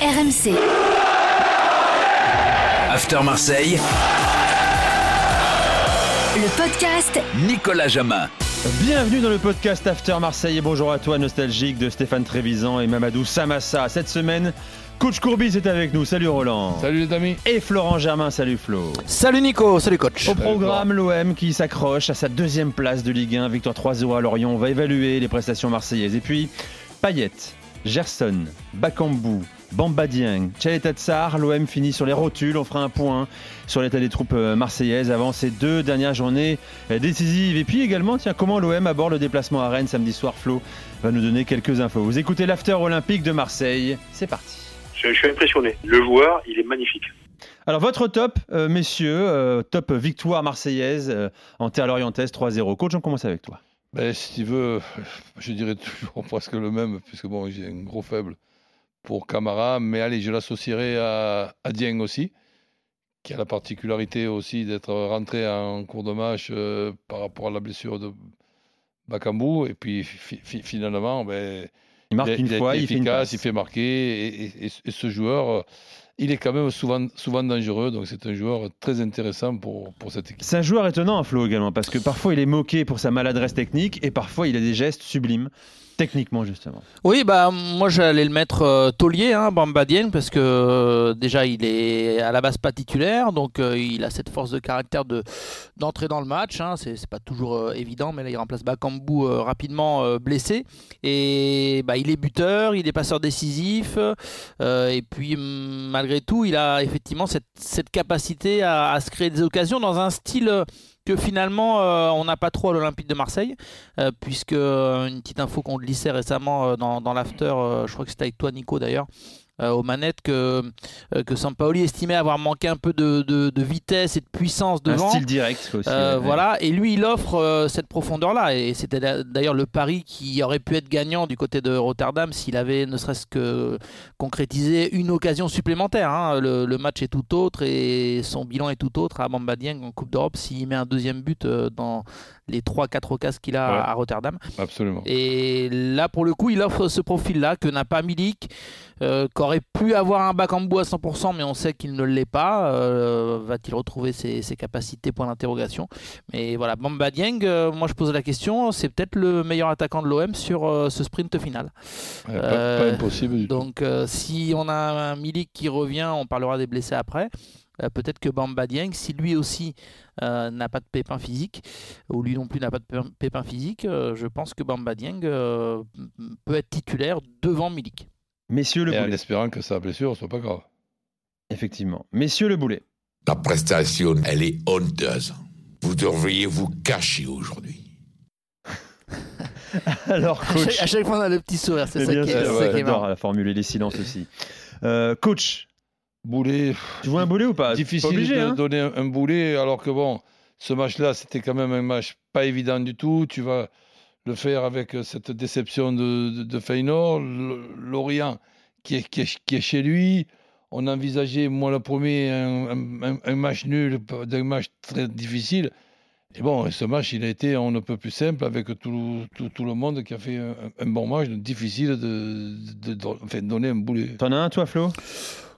RMC. After Marseille, Le podcast Nicolas Jamin. Bienvenue dans le podcast After Marseille et bonjour à toi nostalgique de Stéphane Trévisan et Mamadou Samassa. Cette semaine, coach Courbis est avec nous. Salut Roland. Salut les amis. Et Florent Germain, salut Flo. Salut Nico, salut coach. Au programme, l'OM qui s'accroche à sa deuxième place de Ligue 1, victoire 3-0 à Lorient. On va évaluer les prestations marseillaises. Et puis, Payet, Gerson, Bakambu, Bamba Dieng, Tchaleta Tsar, l'OM finit sur les rotules. On fera un point sur l'état des troupes euh, marseillaises avant ces deux dernières journées euh, décisives. Et puis également, tiens, comment l'OM aborde le déplacement à Rennes samedi soir. Flo va nous donner quelques infos. Vous écoutez l'After Olympique de Marseille. C'est parti. Je, je suis impressionné. Le joueur, il est magnifique. Alors votre top, euh, messieurs, euh, top victoire marseillaise euh, en terre lorientaise 3-0. Coach, on commence avec toi. Ben, si tu veux, je dirais toujours presque le même, puisque bon, j'ai un gros faible pour Camara, mais allez, je l'associerai à, à Dieng aussi, qui a la particularité aussi d'être rentré en cours de match euh, par rapport à la blessure de Bakambu, et puis fi- fi- finalement, ben, Il marque il, une il fois, il fait une il fait marquer, et, et- et- et ce joueur, euh, il est quand même souvent, souvent dangereux, donc c'est un joueur très intéressant pour, pour cette équipe. C'est un joueur étonnant, Flo, également, parce que parfois il est moqué pour sa maladresse technique et parfois il a des gestes sublimes, techniquement justement. Oui, bah moi j'allais le mettre euh, taulier, hein, Bamba parce que euh, déjà il est à la base pas titulaire, donc euh, il a cette force de caractère de d'entrer dans le match. Hein, c'est pas toujours euh, évident, mais là il remplace Bakambu rapidement blessé. Et bah, il est buteur, il est passeur décisif, et puis malgré tout, il a effectivement cette, capacité à, à se créer des occasions dans un style que finalement euh, on n'a pas trop à l'Olympique de Marseille. Euh, puisque euh, une petite info qu'on glissait récemment dans, l'after, je crois que c'était avec toi Nico d'ailleurs, aux manettes, que, euh, que Sampaoli estimait avoir manqué un peu de, de- de vitesse et de puissance Un devant. style direct aussi. Euh, ouais. voilà, et lui il offre euh, cette profondeur-là, et c'était d'a- d'ailleurs le pari qui aurait pu être gagnant du côté de Rotterdam s'il avait ne serait-ce que concrétisé une occasion supplémentaire. hein. Le, le match est tout autre et son bilan est tout autre à Bamba Dieng en Coupe d'Europe s'il met un deuxième but euh, dans les 3-4 occasions qu'il a Ouais. à Rotterdam. Absolument. Et là, pour le coup, il offre ce profil-là que n'a pas Milik, euh, qu'aurait pu avoir un Bakambu à 100%, mais on sait qu'il ne l'est pas. Euh, Va-t-il retrouver ses, ses capacités? Point d'interrogation. Mais voilà, Bamba Dieng, euh, moi je pose la question, c'est peut-être le meilleur attaquant de l'OM sur euh, ce sprint final. Ouais, pas, pas impossible du. Donc si on a un Milik qui revient, on parlera des blessés après. Euh, Peut-être que Bamba Dieng, si lui aussi euh, n'a pas de pépin physique, ou lui non plus n'a pas de pépin- physique, euh, je pense que Bamba Dieng euh, peut être titulaire devant Milik. Messieurs le Et en boulet. espérant que sa blessure soit pas grave. Effectivement. Messieurs le boulet. Ta prestation, elle est honteuse. Vous devriez vous cacher aujourd'hui. Alors À chaque, coach. à chaque fois, on a le petit sourire, c'est ça qui est, c'est ouais, ça qui est marrant. la formule et les silences aussi. Euh, coach, Boulet, tu vois un boulet ou pas? Difficile Pas obligé, de hein. donner un, un boulet, alors que bon, ce match-là, c'était quand même un match pas évident du tout. Tu vas le faire avec euh, cette déception de, de, de Feyenoord, Lorient qui est, qui, est, qui est chez lui. On envisageait, moi le premier, un, un- match nul, un match très difficile. Et bon, ce match, il a été on ne peut plus simple avec tout, tout, tout le monde qui a fait un, un bon match, difficile de, de, de- enfin, de donner un boulet. T'en as un toi Flo?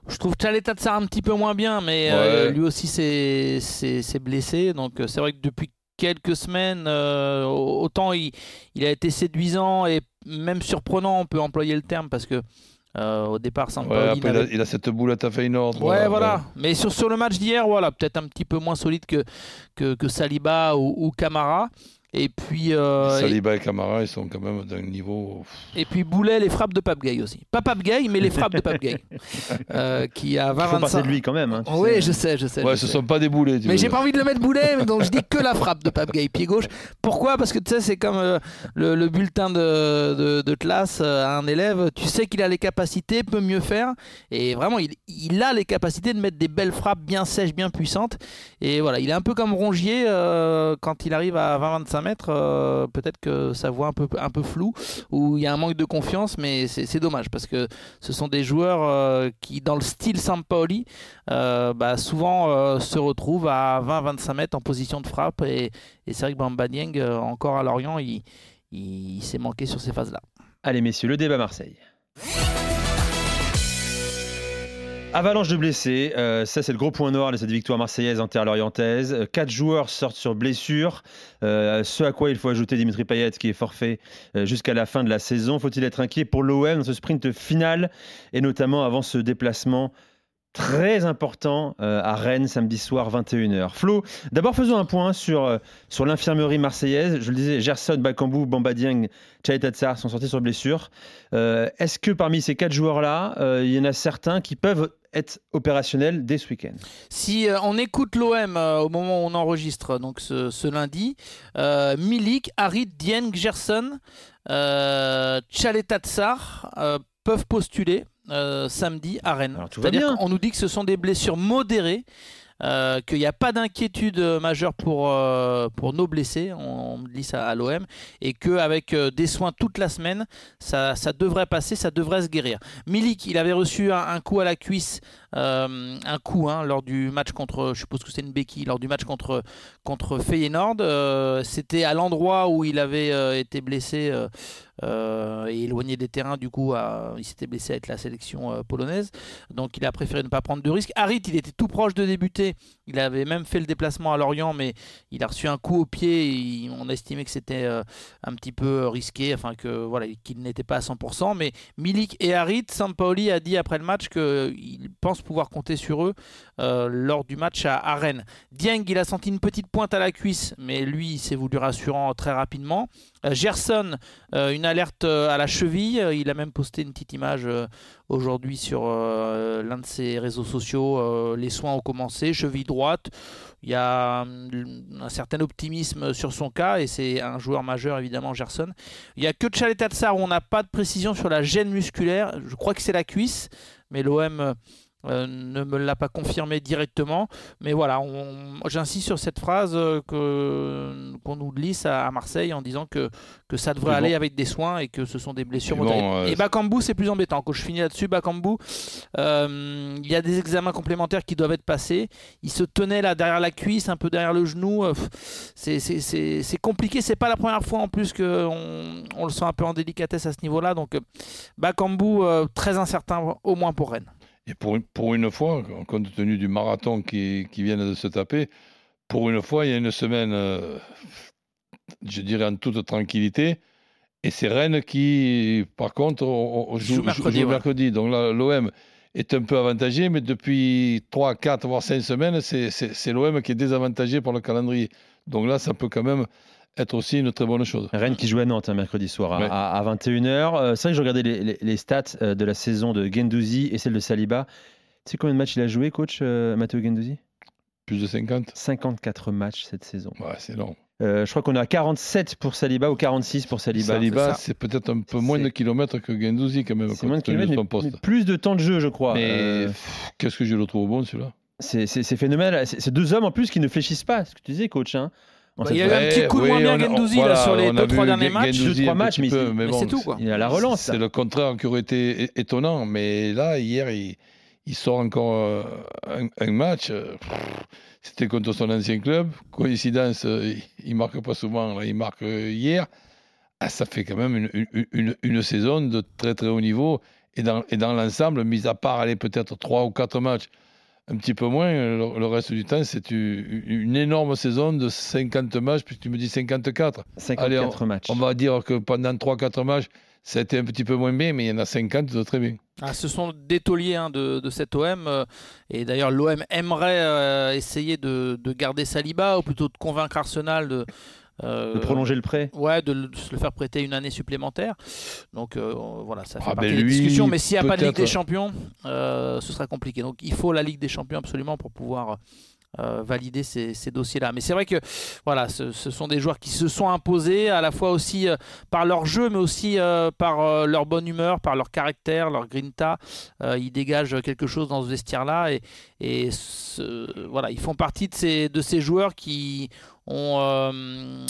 Je trouve Tchaleta Tsar un petit peu moins bien, mais euh, Ouais. lui aussi s'est blessé. Donc euh, c'est vrai que depuis quelques semaines, euh, autant il, il a été séduisant et même surprenant, on peut employer le terme, parce que euh, au départ, Ouais, Sampaoli après, il, il a cette boulette à Feyenoord. Ouais, voilà. Mais sur, sur le match d'hier, voilà, peut-être un petit peu moins solide que, que, que Saliba ou, ou Camara. Et puis, euh, Saliba et Camara, ils sont quand même d'un niveau. et, puis Boulet, les frappes de Pape Gay aussi. Pas Pape Gay, mais les frappes de Pape Gay. Euh, qui a Il faut 20 passer de lui quand même. hein, Oui, sais. je sais, je sais. Ouais, je ce sais. sont pas des boulets. tu Mais j'ai pas envie de le mettre boulet, donc je dis que la frappe de Pape Gay, pied gauche. Pourquoi? Parce que tu sais, c'est comme euh, le, le bulletin de, de- de classe euh, à un élève. Tu sais qu'il a les capacités, peut mieux faire. Et vraiment, il, il a les capacités de mettre des belles frappes bien sèches, bien puissantes. Et voilà, il est un peu comme Rongier euh, quand il arrive à 20-25 euh, Peut-être que sa voix un peu, un peu floue, ou il y a un manque de confiance, mais c'est dommage parce que ce sont des joueurs euh, qui, dans le style Sampaoli, euh, bah, souvent se retrouvent à 20-25 mètres en position de frappe. Et, c'est vrai que Bamba Dieng, encore à Lorient, il, il, s'est manqué sur ces phases-là. Allez messieurs, le débat Marseille. Avalanche de blessés, euh, ça c'est le gros point noir de cette victoire marseillaise en terre lorientaise. Euh, Quatre joueurs sortent sur blessure, euh, ce à quoi il faut ajouter Dimitri Payet qui est forfait jusqu'à la fin de la saison. Faut-il être inquiet pour l'OM dans ce sprint final? Et notamment avant ce déplacement très important à Rennes samedi soir 21h. Flo, d'abord faisons un point sur, sur l'infirmerie marseillaise. Je le disais, Gerson, Bakambu, Bamba Dieng, Tchaïtatsar sont sortis sur blessure. Est-ce que parmi ces quatre joueurs-là, il y en a certains qui peuvent être opérationnels dès ce week-end Si euh, on écoute l'OM euh, au moment où on enregistre, donc ce, ce lundi, euh, Milik, Harit, Dieng, Gerson, Tchaletatsar euh, peuvent postuler samedi à Rennes. Alors, tout va C'est-à-dire bien. qu'on nous dit que ce sont des blessures modérées. Euh, qu'il n'y a pas d'inquiétude euh, majeure pour, euh, pour nos blessés, on, on dit ça à l'OM, et qu'avec des soins toute la semaine, ça, ça devrait passer, ça devrait se guérir. Milik, il avait reçu un, coup à la cuisse, un coup hein, lors du match contre, je suppose que c'était une béquille, lors du match contre, contre C'était à l'endroit où il avait été blessé et éloigné des terrains, du coup, à- il s'était blessé avec la sélection polonaise. Donc il a préféré ne pas prendre de risques. Harit, il était tout proche de débuter. Il avait même fait le déplacement à Lorient, mais il a reçu un coup au pied. Et on estimait que c'était euh, un petit peu risqué, enfin que voilà, qu'il n'était pas à 100%. Mais Milik et Harit, Sampaoli a dit après le match qu'il pense pouvoir compter sur eux euh, lors du match à, à. Dieng, il a senti une petite pointe à la cuisse, mais lui, il s'est voulu rassurant très rapidement. Euh, Gerson, euh, une alerte euh, à la cheville. Il a même posté une petite image aujourd'hui sur l'un de ses réseaux sociaux. Les soins ont commencé, cheville droite. Il y a hum, un certain optimisme sur son cas et c'est un joueur majeur évidemment, Gerson. Il n'y a que Tchaletatsar où on n'a pas de précision sur la gêne musculaire. Je crois que c'est la cuisse, mais l'OM euh, ne me l'a pas confirmé directement. Mais voilà, j'insiste sur cette phrase euh, que- qu'on nous glisse à, à Marseille en disant que, que ça devrait aller bon. avec des soins et que ce sont des blessures bon, euh, et Bakambu, c'est plus embêtant. Quand je finis là-dessus, Bakambu, euh, il y a des examens complémentaires qui doivent être passés. Il se tenait là derrière la cuisse, un peu derrière le genou. C'est- C'est c'est- c'est compliqué. C'est pas la première fois en plus qu'on on le sent un peu en délicatesse à ce niveau-là. Donc, Bakambu, très incertain, au moins pour Rennes. Et pour, une- pour une fois, compte tenu du marathon qui, qui vient de se taper, pour une fois, il y a une semaine, euh, je dirais en toute tranquillité. Et c'est Rennes qui, par contre, on- on joue, Joue mercredi, joue ouais. mercredi. Donc là, l'OM est un peu avantagé, mais depuis 3, 4, voire 5 semaines, c'est l'OM qui est désavantagé par le calendrier. Donc là, ça peut quand même être aussi une très bonne chose. Rennes qui joue à Nantes un mercredi soir à, Ouais. à- à 21h. Euh, c'est vrai que je regardais les, les- les stats euh, de la saison de Gendouzi et celle de Saliba. Tu sais combien de matchs il a joué, coach euh, Matteo Gendouzi? Plus de 50 54 matchs cette saison. Ouais, c'est énorme. Euh, je crois qu'on est à 47 pour Saliba ou 46 pour Saliba. Saliba, c'est peut-être un peu moins de kilomètres que Gendouzi quand même, C'est moins de kilomètres, mais, plus de temps de jeu, je crois. Mais Euh, qu'est-ce que je le trouve bon celui-là? c'est phénoménal. C'est c'est deux hommes en plus qui ne fléchissent pas, ce que tu disais, coach. hein. Bah, il y a eu un petit coup de moins bien Guendouzi, là, sur les a deux, trois derniers matchs. Deux, trois matchs, mais peu, il- mais bon, c'est tout, quoi. Il est à la relance. C'est le contraire qui aurait été étonnant, mais là, hier, il, il sort encore euh, un, un match. euh, C'était contre son ancien club. Coïncidence, euh, il- il marque pas souvent, là, il marque hier. Ah, ça fait quand même une, une- une- une saison de très très haut niveau. Et dans, et dans l'ensemble, mis à part aller peut-être trois ou quatre matchs, un petit peu moins, le, le reste du temps, c'est une, une énorme saison de 50 matchs, puis tu me dis 54. 54 matchs. On va dire que pendant 3-4 matchs, ça a été un petit peu moins bien, mais il y en a 50 de très bien. Ah, ce sont des tauliers hein, de, de cet OM. euh, et d'ailleurs, l'OM aimerait euh, essayer de, de garder Saliba, ou plutôt de convaincre Arsenal de, euh, De prolonger le prêt. Ouais, de, le- se le faire prêter une année supplémentaire. Donc euh, voilà, ça fait Ah, partie ben des lui, discussions. Mais s'il n'y a pas de Ligue des Champions, euh, ce sera compliqué. Donc il faut la Ligue des Champions absolument pour pouvoir euh, valider ces, ces dossiers-là. Mais c'est vrai que voilà, ce, ce sont des joueurs qui se sont imposés à la fois aussi euh, par leur jeu, mais aussi euh, par euh, leur bonne humeur, par leur caractère, leur grinta. Euh, ils dégagent quelque chose dans ce vestiaire-là et, et ce- voilà, ils font partie de ces, de ces joueurs qui ont euh,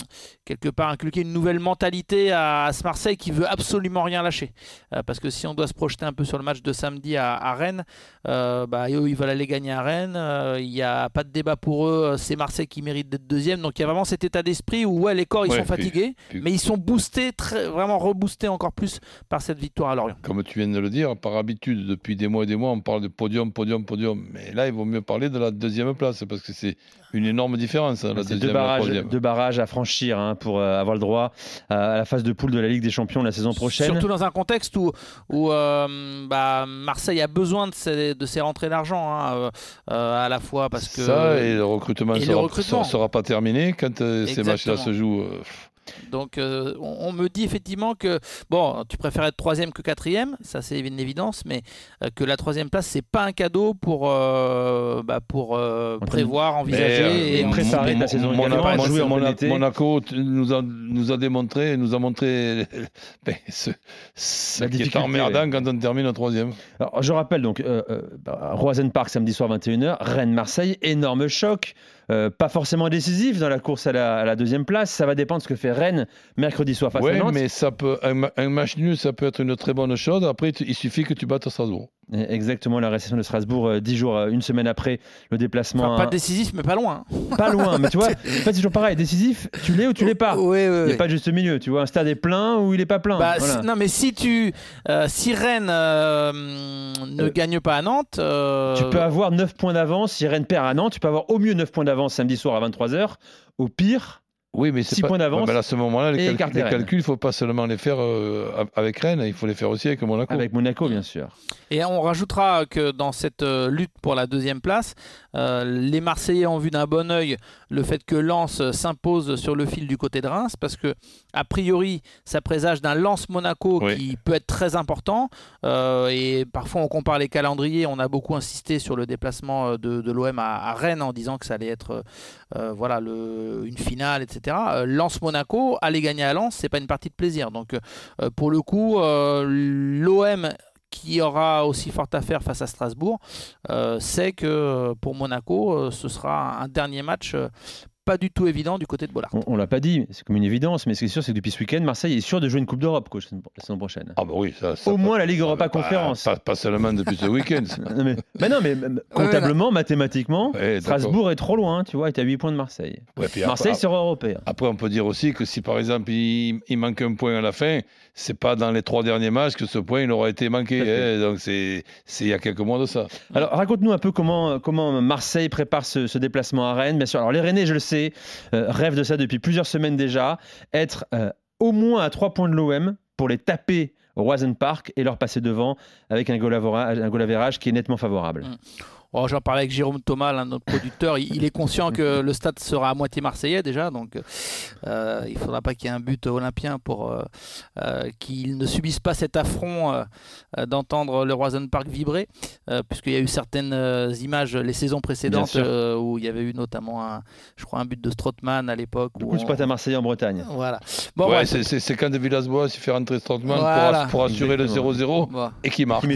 quelque part inculqué une nouvelle mentalité à, à ce Marseille qui veut absolument rien lâcher. Euh, parce que si on doit se projeter un peu sur le match de samedi à, à Rennes, euh, bah, eux, ils veulent aller gagner à Rennes. Il n'y a pas de débat pour eux. C'est Marseille qui mérite d'être deuxième. Donc il y a vraiment cet état d'esprit où ouais, les corps ils Ouais, sont puis- fatigués, puis- mais ils sont boostés, très, vraiment reboostés encore plus par cette victoire à Lorient. Comme tu viens de le dire, par habitude, depuis des mois et des mois, on parle de podium, podium, podium. Mais là, il vaut mieux parler de la deuxième place parce que c'est une énorme différence, hein, la deuxième deux la barrages, troisième. deux barrages à franchir hein, pour euh, avoir le droit à la phase de poule de la Ligue des Champions la saison prochaine. Surtout dans un contexte où, où euh, bah, Marseille a besoin de ces, de ces rentrées d'argent, hein, euh, euh, à la fois parce que. Ça, et le recrutement ne sera, sera- pas terminé quand euh, ces matchs-là se jouent. Donc euh, on, on me dit effectivement que bon, tu préfères être troisième que quatrième, ça c'est une évidence, mais euh, que la troisième place c'est pas un cadeau pour euh, bah, pour euh, prévoir, envisager et préparer ta saison Monaco- nous a, nous a démontré, nous a montré ben, ce, ce La qui est emmerdant quand on termine en troisième. Alors, je rappelle donc euh, euh, bah, Roisen Park samedi soir 21h, Rennes-Marseille, énorme choc, euh, pas forcément décisif dans la course à la, à la deuxième place. Ça va dépendre de ce que fait Rennes mercredi soir face à Nantes. mais ça peut, un, ma- un match nul, ça peut être une très bonne chose. Après, il suffit que tu battes Strasbourg. Exactement, la réception de Strasbourg, euh, dix jours, euh, une semaine après le déplacement. enfin, pas à- décisif mais pas loin. pas loin, mais tu vois, en fait, c'est toujours pareil. Décisif, tu l'es ou tu l'es pas. Oui, oui, Il n'y oui. a pas de juste milieu. Tu vois, un stade est plein ou il est pas plein. Bah, Voilà. si- non mais si tu euh, si Rennes euh, ne Euh, gagne pas à Nantes, Tu peux avoir 9 points d'avance. Si Rennes perd à Nantes, tu peux avoir au mieux 9 points d'avance samedi soir à 23h. Au pire, Oui, mais c'est Six pas- points d'avance à ce moment-là, les, calculs- les calculs, il ne faut pas seulement les faire euh, avec Rennes, il faut les faire aussi avec Monaco. avec Monaco, bien sûr. Et on rajoutera que dans cette euh, lutte pour la deuxième place, euh, les Marseillais ont vu d'un bon œil le fait que Lens s'impose sur le fil du côté de Reims, parce que a priori, ça présage d'un Lens Monaco Oui. qui peut être très important. Euh, et parfois, on compare les calendriers. On a beaucoup insisté sur le déplacement de, de l'OM à, à Rennes en disant que ça allait être euh, voilà le, une finale, etc. Euh, Lens Monaco, aller gagner à Lens, c'est pas une partie de plaisir. Donc, euh, pour le coup, euh, l'OM qui aura aussi fort à faire face à Strasbourg, euh, sait que euh, pour Monaco, euh, ce sera un dernier match euh, pas du tout évident du côté de Bollard. On, on l'a pas dit, c'est comme une évidence, mais ce qui est sûr, c'est que depuis ce week-end, Marseille est sûr de jouer une Coupe d'Europe la saison prochaine. Ah bah oui, ça, ça Au pas- moins la Ligue Europa pas- Conférence. Pas, pas seulement depuis ce week-end. Mais, mais non, mais comptablement, mathématiquement, Ouais. Strasbourg est trop loin, tu vois, est à 8 points de Marseille. Ouais, puis Marseille après, sera européen. après, on peut dire aussi que si par exemple il, il manque un point à la fin, c'est pas dans les trois derniers matchs que ce point il aura été manqué. Hein. donc c'est c'est il y a quelques mois de ça. Alors, raconte-nous un peu comment, comment Marseille prépare ce, ce déplacement à Rennes. Bien sûr, alors les Rennais, je le sais, euh, rêvent de ça depuis plusieurs semaines déjà. Être euh, au moins à 3 points de l'OM pour les taper au Roisen Park et leur passer devant avec un goal un goal qui est nettement favorable. Oh, J'en parlais avec Jérôme Thomas, l'un de notre producteur. Il, il est conscient que le stade sera à moitié marseillais déjà, donc euh, il ne faudra pas qu'il y ait un but olympien pour euh, euh, qu'ils ne subissent pas cet affront euh, d'entendre le Roison Park vibrer, euh, puisqu'il y a eu certaines images les saisons précédentes euh, où il y avait eu notamment, un, je crois, un but de Strootman à l'époque. Beaucoup de on- spots à Marseille en Bretagne. Voilà. Bon, ouais, bref. c'est- quand de Villas-Boas il fait rentrer Strootman pour Voilà. ass- pour, assurer Exactement. le 0-0 Bon. et qui marque. Qui met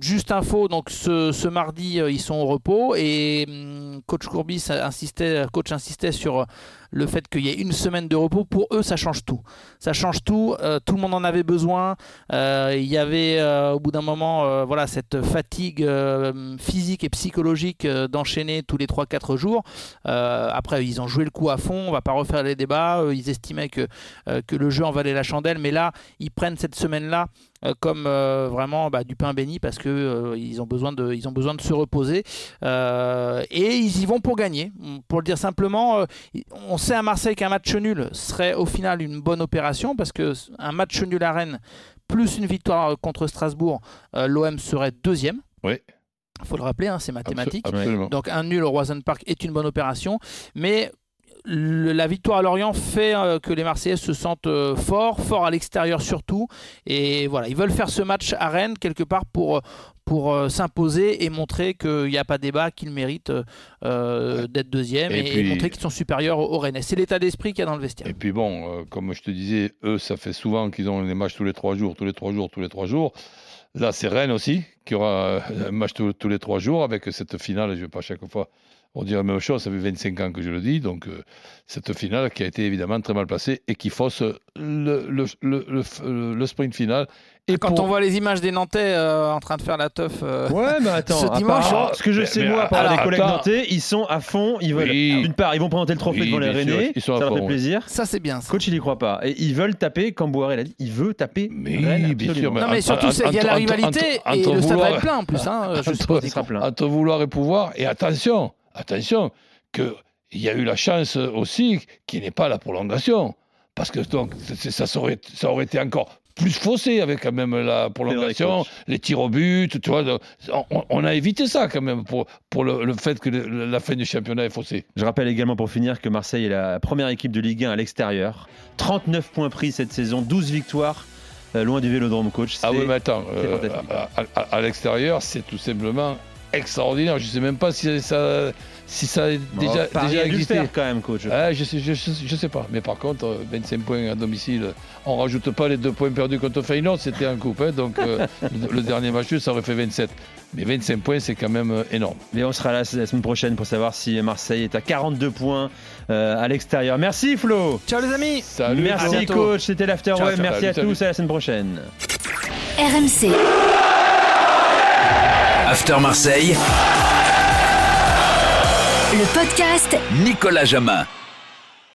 juste info, donc ce, mardi, euh, ils sont au repos et hum, coach Courbis insistait, coach insistait sur le fait qu'il y ait une semaine de repos. Pour eux, ça change tout. Ça change tout. euh, tout le monde en avait besoin. Euh, Il y avait euh, au bout d'un moment, voilà, cette fatigue physique et psychologique d'enchaîner tous les 3-4 jours. Après, ils ont joué le coup à fond. On va pas refaire les débats. Ils estimaient que, le jeu en valait la chandelle, mais là, ils prennent cette semaine-là comme vraiment bah, du pain béni parce que ils ont besoin de se reposer et ils y vont pour gagner pour le dire simplement on sait à Marseille qu'un match nul serait au final une bonne opération parce que un match nul à Rennes plus une victoire contre Strasbourg euh, l'OM serait deuxième Oui. Il faut le rappeler, hein, c'est mathématique. Absolument. Donc un nul au Roison Park est une bonne opération. Mais le- la victoire à Lorient fait euh, que les Marseillais se sentent euh, forts, forts à l'extérieur surtout. Et voilà, ils veulent faire ce match à Rennes quelque part pour, euh, pour euh, s'imposer et montrer qu'il n'y a pas débat, qu'ils méritent d'être deuxième Et et, puis- montrer qu'ils sont supérieurs aux, aux Rennais. C'est l'état d'esprit qu'il y a dans le vestiaire. Et puis bon, comme je te disais, eux, ça fait souvent qu'ils ont les matchs tous les trois jours, tous les trois jours, tous les trois jours. Là, c'est Rennes aussi, qui aura euh, un match tous, tous les trois jours avec cette finale. Je ne vais pas chaque fois on dire la même chose, ça fait 25 ans que je le dis. Donc, euh, cette finale qui a été évidemment très mal placée et qui fausse le, le, le, le- le sprint final. Et Quand pour- on voit les images des Nantais euh, en train de faire la teuf. euh, Ouais, mais attends, Ce dimanche, hein. ce que je Mais- sais mais moi par les collègues attends. nantais, ils sont à fond, ils veulent. Oui. D'une part, ils vont présenter le trophée Oui, devant les Rennais, ça leur fond, fait plaisir. Ça, c'est bien. ça. Coach, il y croit pas. Et ils veulent taper, comme Boiré l'a dit, il veut taper Mais Rennes, bien sûr, mais Non, mais entre- surtout, il y a la entre- rivalité entre- et entre le stade vouloir- être plein en plus. Hein, je entre- suppose. Il sera plein. entre vouloir et pouvoir. Et attention, attention, qu'il y a eu la chance aussi qu'il n'ait pas la prolongation. Parce que donc, ça, aurait, ça aurait été encore plus faussé avec quand même la prolongation, les tirs au but, tu vois. On, on a évité ça quand même pour, pour le, le fait que le- la fin du championnat est faussée. Je rappelle également pour finir que Marseille est la première équipe de Ligue 1 à l'extérieur. 39 points pris cette saison, 12 victoires, loin du Vélodrome, coach. Ah oui, mais attends, euh, à, à- à l'extérieur, c'est tout simplement extraordinaire. Je ne sais même pas si ça, si ça a déjà, déjà existé. faire quand même, coach. Ah, je sais, je, je- je sais pas. Mais par contre, euh, 25 points à domicile, on rajoute pas les deux points perdus contre Feyenoord, c'était un coup. hein, donc euh, le, le dernier match, ça aurait fait 27. Mais 25 points, c'est quand même euh, énorme. Mais on sera là la semaine prochaine pour savoir si Marseille est à 42 points euh, à l'extérieur. Merci Flo. Ciao les amis Salut, Merci coach, c'était l'After Web. Merci Salut, à salut. tous, à la semaine prochaine. RMC. After Marseille, Le podcast Nicolas Jamin.